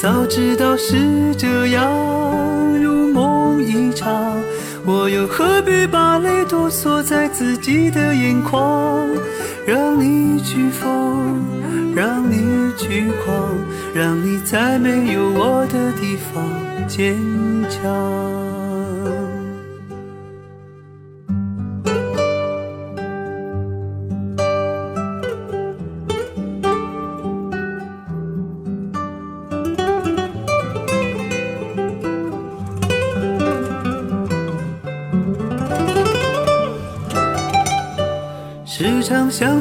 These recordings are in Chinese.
早知道是这样，如梦一场。我又何必把泪都锁在自己的眼眶？让你去疯，让你去狂，让你在没有我的地方坚强。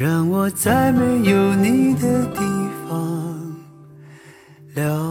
让我在没有你的地方。疗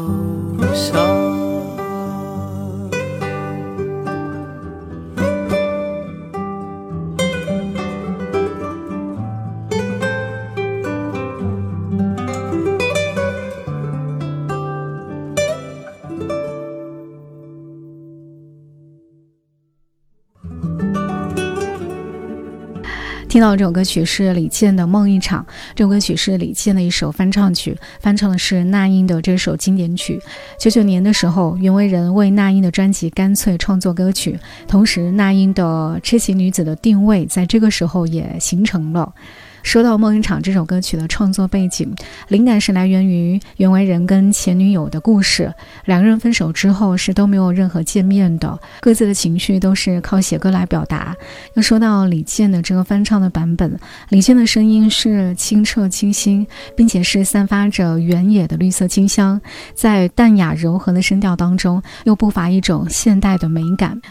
听到这首歌曲是李健的《梦一场》，这首歌曲是李健的一首翻唱曲，翻唱的是那英的这首经典曲。九九年的时候，袁惟仁为那英的专辑《干脆》创作歌曲，同时那英的痴情女子的定位在这个时候也形成了。说到《梦一场》这首歌曲的创作背景，灵感是来源于袁惟仁跟前女友的故事。两个人分手之后是都没有任何见面的，各自的情绪都是靠写歌来表达。又说到李健的这个翻唱的版本，李健的声音是清澈清新，并且是散发着原野的绿色清香，在淡雅柔和的声调当中，又不乏一种现代的美感。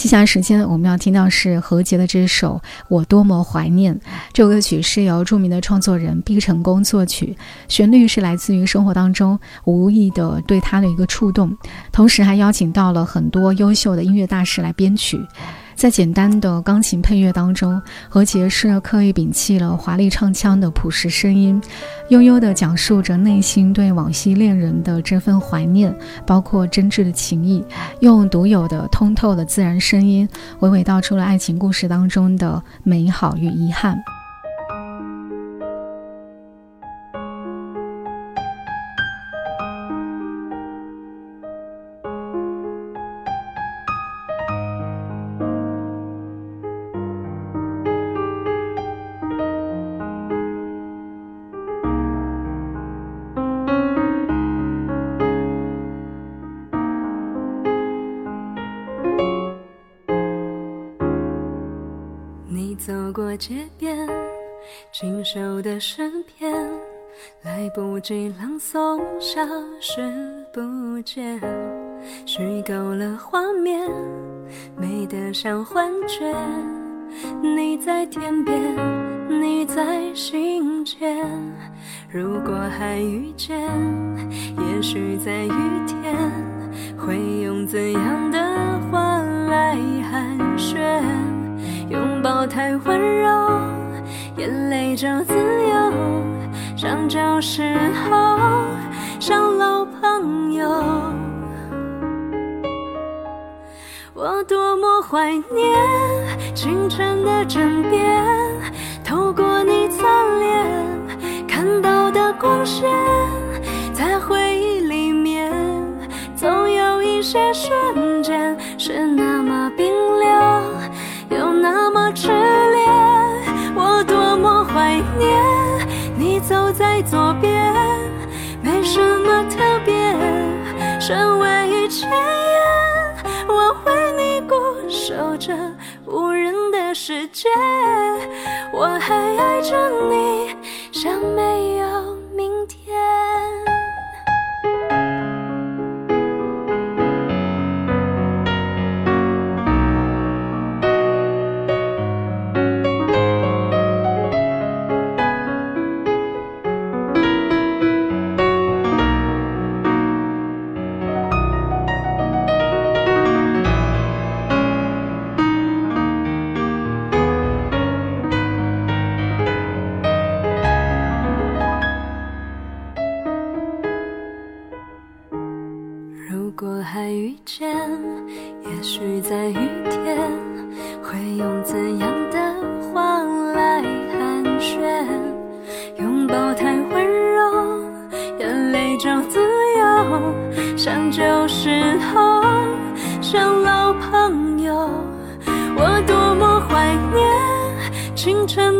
接下来时间，我们要听到是何洁的这首《我多么怀念》。这首歌曲是由著名的创作人毕成功作曲，旋律是来自于生活当中无意的对他的一个触动，同时还邀请到了很多优秀的音乐大师来编曲。在简单的钢琴配乐当中，何洁是刻意摒弃了华丽唱腔的朴实声音，悠悠地讲述着内心对往昔恋人的这份怀念，包括真挚的情谊，用独有的通透的自然声音，娓娓道出了爱情故事当中的美好与遗憾。街边，清瘦的诗篇，来不及朗诵，消失不见，虚构了画面，美得像幻觉。你在天边，你在心间。如果还遇见，也许在雨天，会用怎样的话来寒暄？拥抱太温柔，眼泪就自由。像旧时候，像老朋友。我多么怀念清晨的枕边，透过你侧脸看到的光线，在回忆里面，总有一些瞬世界，我还爱着你，像没像旧时候，像老朋友。我多么怀念清晨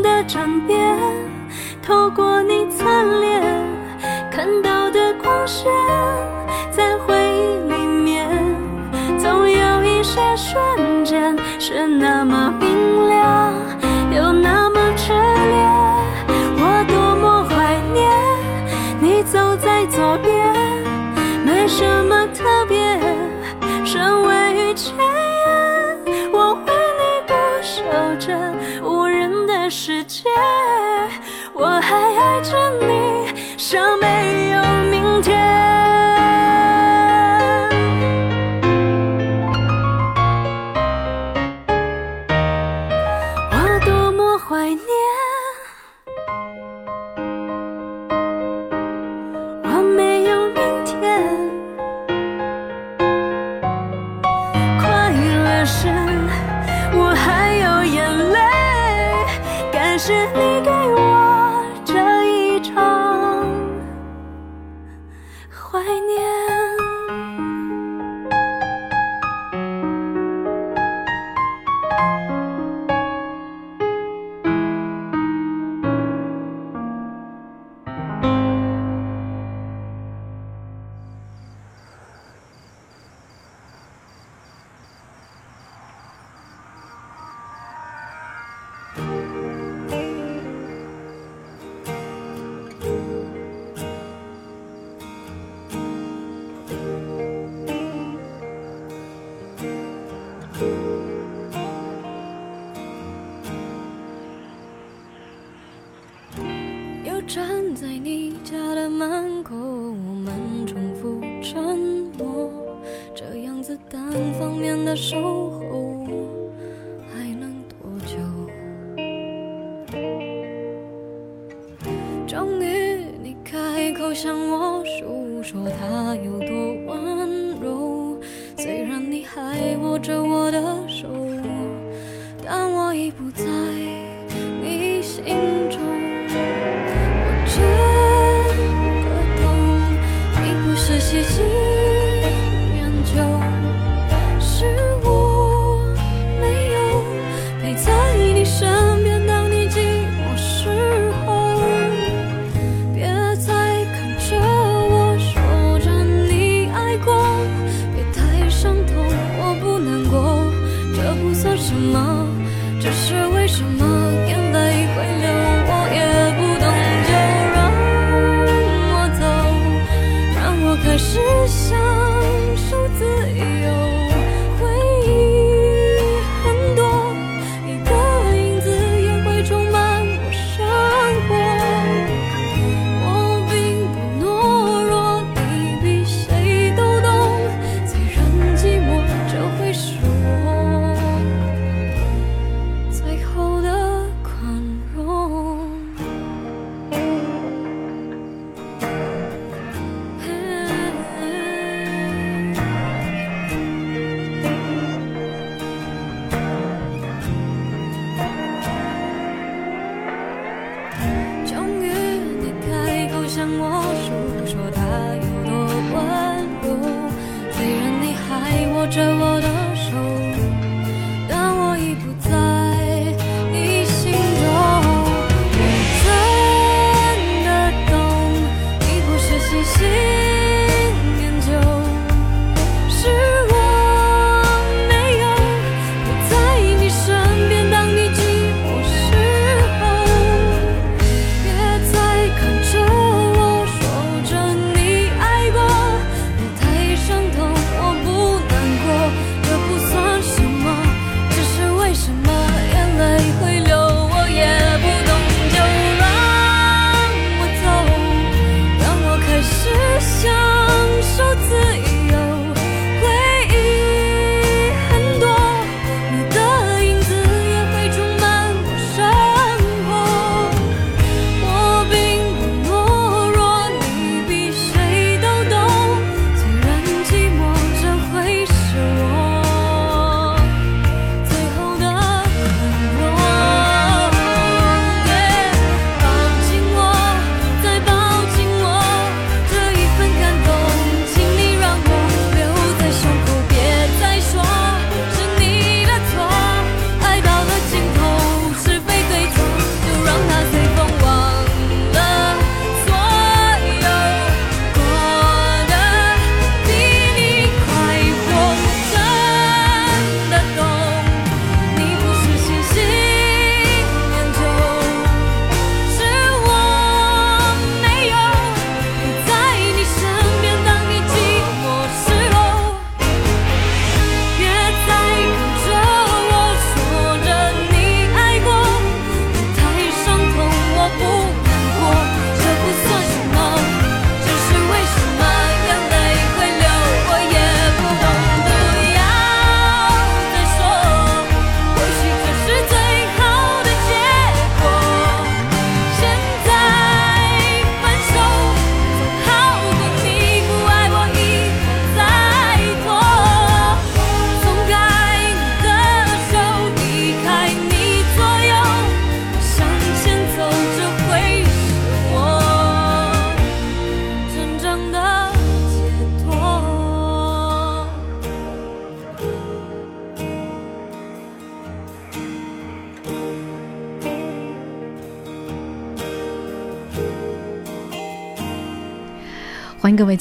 他有多温柔，虽然你还握着我的手，但我已不在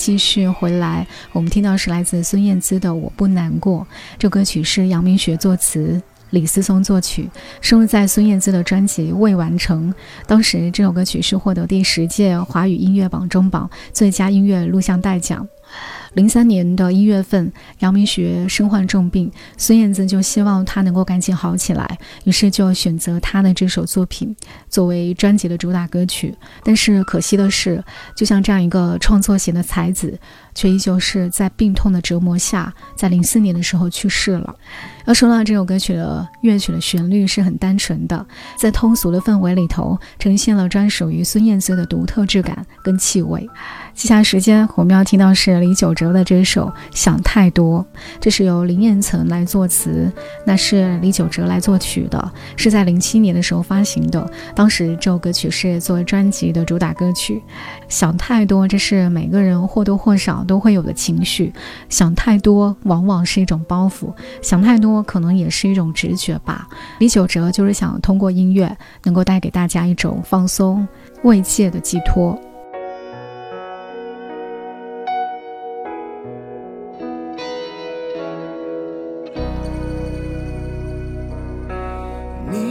继续回来。我们听到是来自孙燕姿的《我不难过》，这歌曲是杨明学作词，李思松作曲，收录在孙燕姿的专辑《未完成》。当时这首歌曲是获得第十届华语音乐榜中榜最佳音乐录像带奖。零三年的一月份，杨明学身患重病，孙燕姿就希望他能够赶紧好起来，于是就选择他的这首作品作为专辑的主打歌曲。但是可惜的是，就像这样一个创作型的才子。却依旧是在病痛的折磨下，在零四年的时候去世了。要说到这首歌曲的乐曲的旋律是很单纯的，在通俗的氛围里头，呈现了专属于孙燕姿的独特质感跟气味。接下来时间我们要听到是李玖哲的这首《想太多》，这是由林彦岑来作词，那是李玖哲来作曲的，是在零七年的时候发行的。当时这首歌曲是作为专辑的主打歌曲。想太多，这是每个人或多或少都会有的情绪。想太多，往往是一种包袱；想太多，可能也是一种直觉吧。李玖哲就是想通过音乐，能够带给大家一种放松、慰藉的寄托。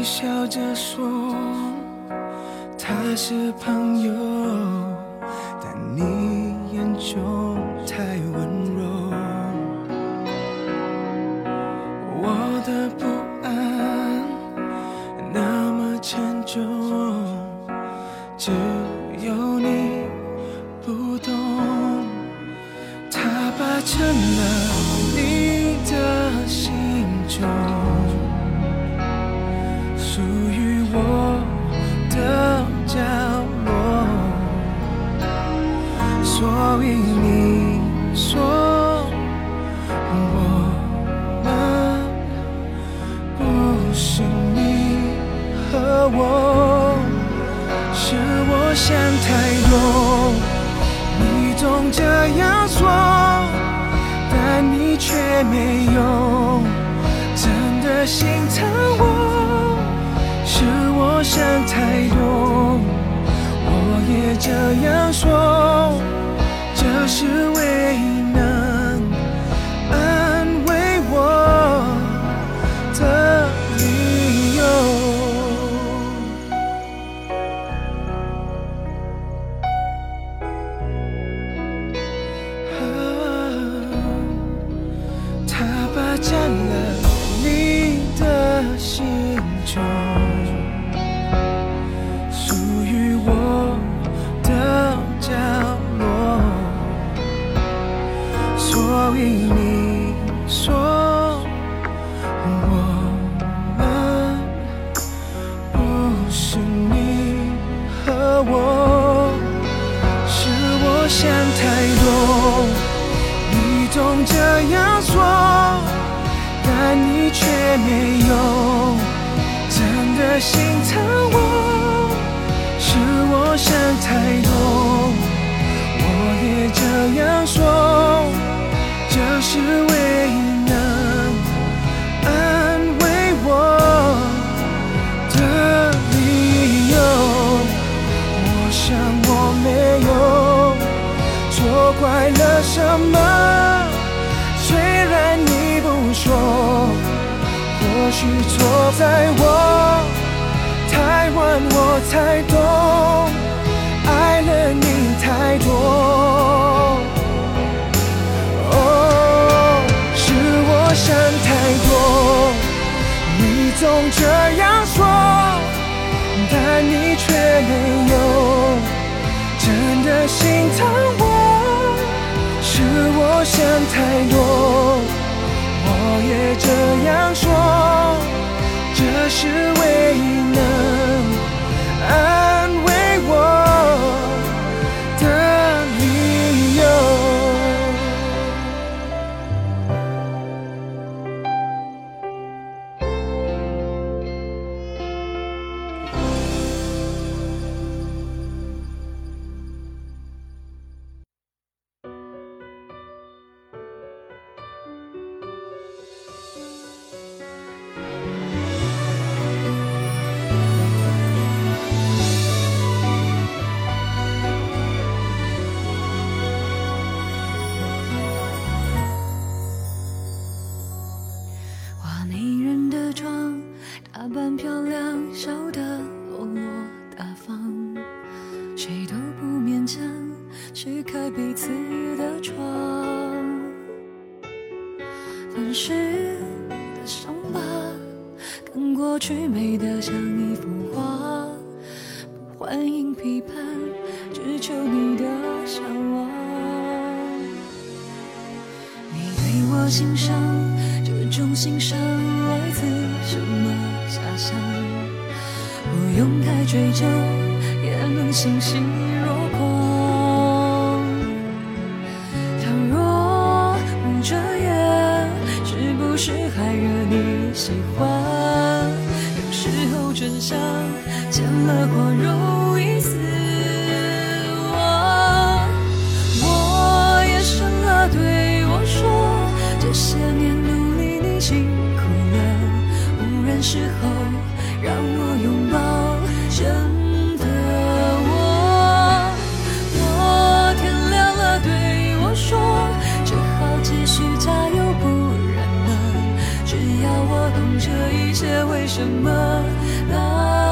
笑着说他是朋友，但你眼中太温柔。我的不安那么沉重，只不见了。心疼我是我想太多，我也这样说，这是唯一能爱。般漂亮，笑得追究也能相信这一切为什么？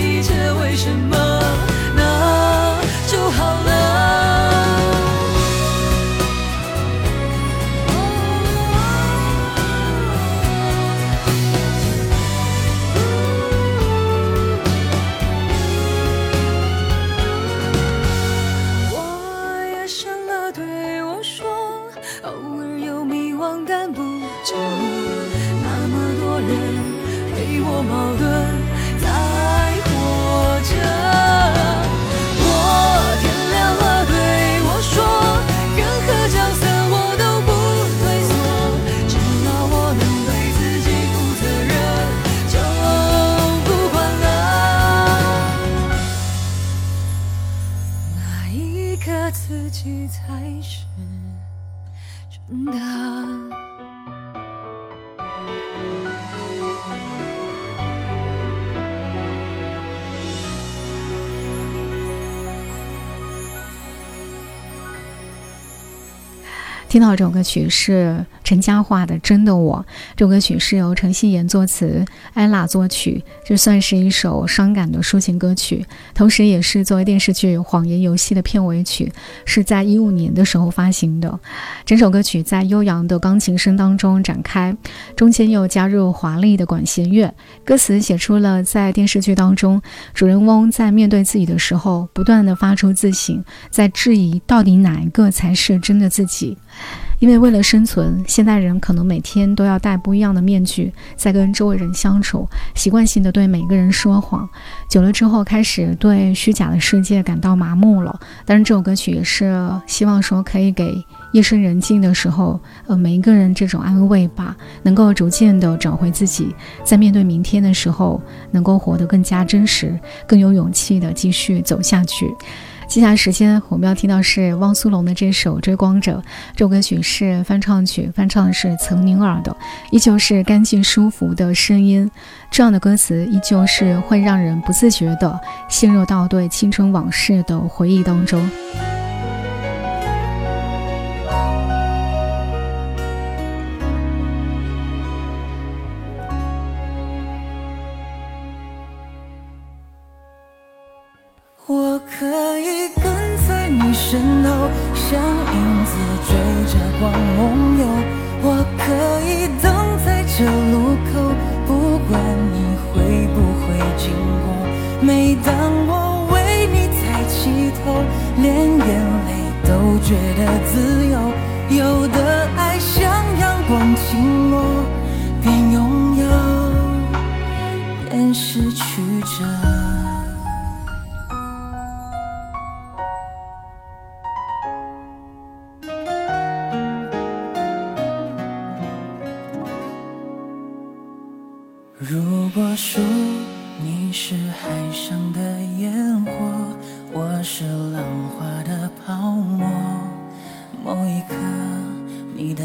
一切为什么？己听到这首歌曲是陈嘉桦的《真的我》，这首歌曲是由陈希妍作词，安娜作曲，这算是一首伤感的抒情歌曲，同时也是作为电视剧《谎言游戏》的片尾曲，是在一五年的时候发行的。整首歌曲在悠扬的钢琴声当中展开，中间又加入华丽的管弦乐，歌词写出了在电视剧当中，主人翁在面对自己的时候，不断的发出自省，在质疑到底哪一个才是真的自己。因为为了生存，现代人可能每天都要戴不一样的面具，在跟周围人相处，习惯性的对每个人说谎，久了之后开始对虚假的世界感到麻木了。当然，这首歌曲也是希望说可以给夜深人静的时候，呃，每一个人这种安慰吧，能够逐渐的找回自己，在面对明天的时候，能够活得更加真实，更有勇气的继续走下去。接下来时间我们要听到是汪苏泷的这首《追光者》，这首歌曲是翻唱曲，翻唱的是岑宁儿的，依旧是干净舒服的声音，这样的歌词依旧是会让人不自觉地陷入到对青春往事的回忆当中。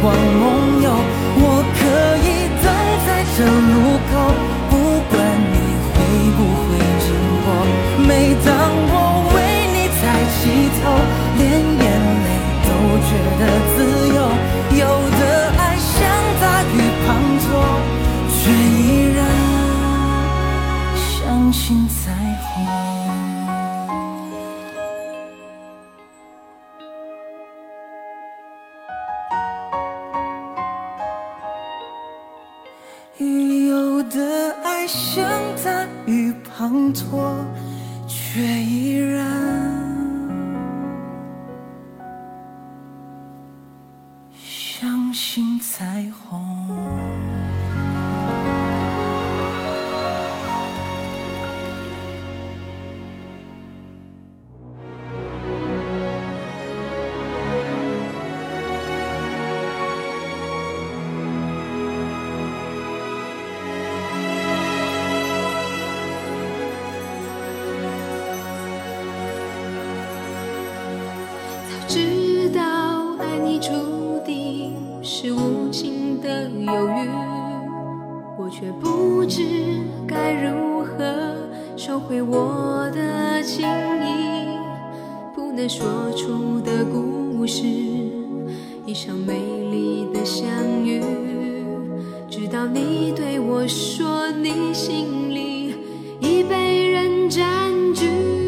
光梦游我可以等在这滂沱却依然你对我说你心里已被人占据。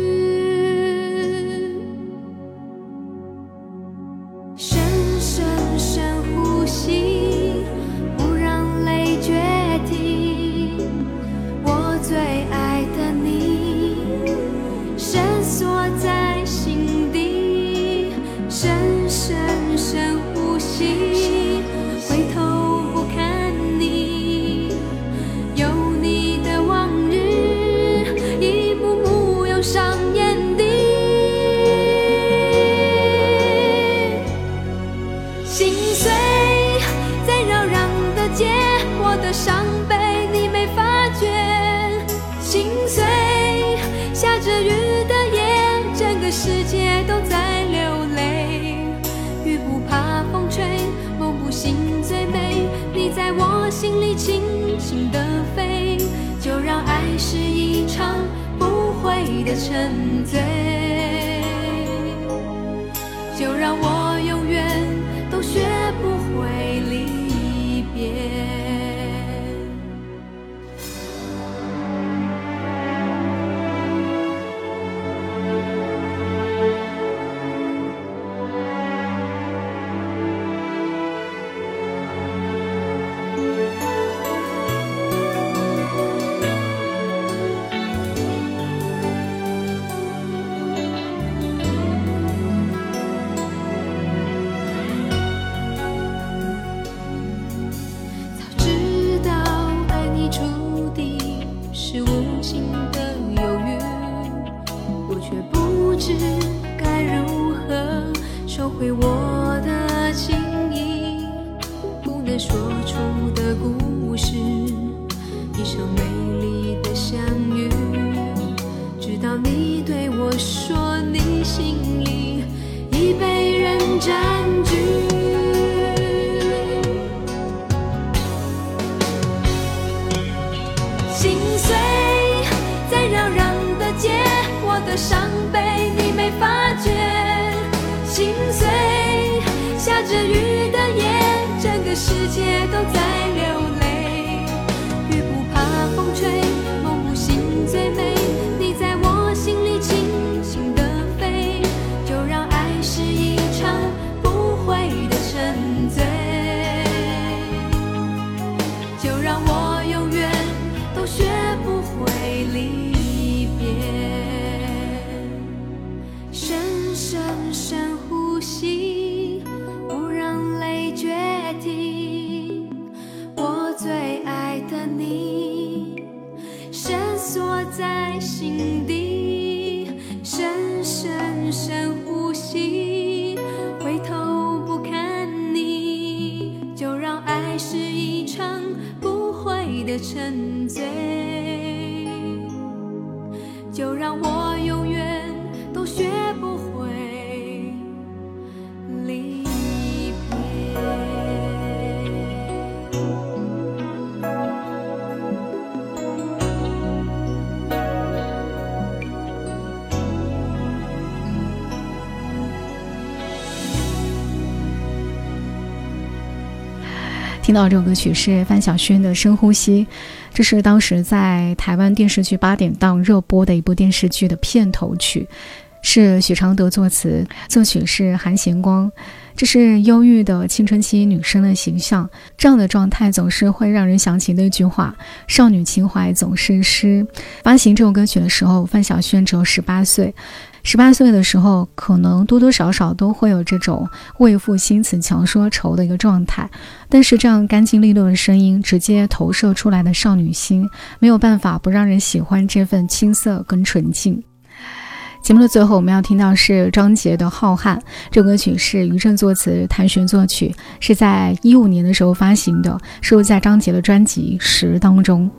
the shine. 听到这首歌曲是范晓萱的《深呼吸》，这是当时在台湾电视剧八点档热播的一部电视剧的片头曲，是许常德作词，作曲是韩贤光。这是忧郁的青春期女生的形象，这样的状态总是会让人想起那句话：“少女情怀总是诗。”发行这首歌曲的时候，范晓萱只有十八岁。十八岁的时候，可能多多少少都会有这种为赋新词强说愁的一个状态。但是这样干净利落的声音，直接投射出来的少女心，没有办法不让人喜欢这份青涩跟纯净。节目的最后，我们要听到是张杰的《浩瀚》。这首歌曲是于正作词，谭旋作曲，是在一五年的时候发行的，收录在张杰的专辑《十》当中。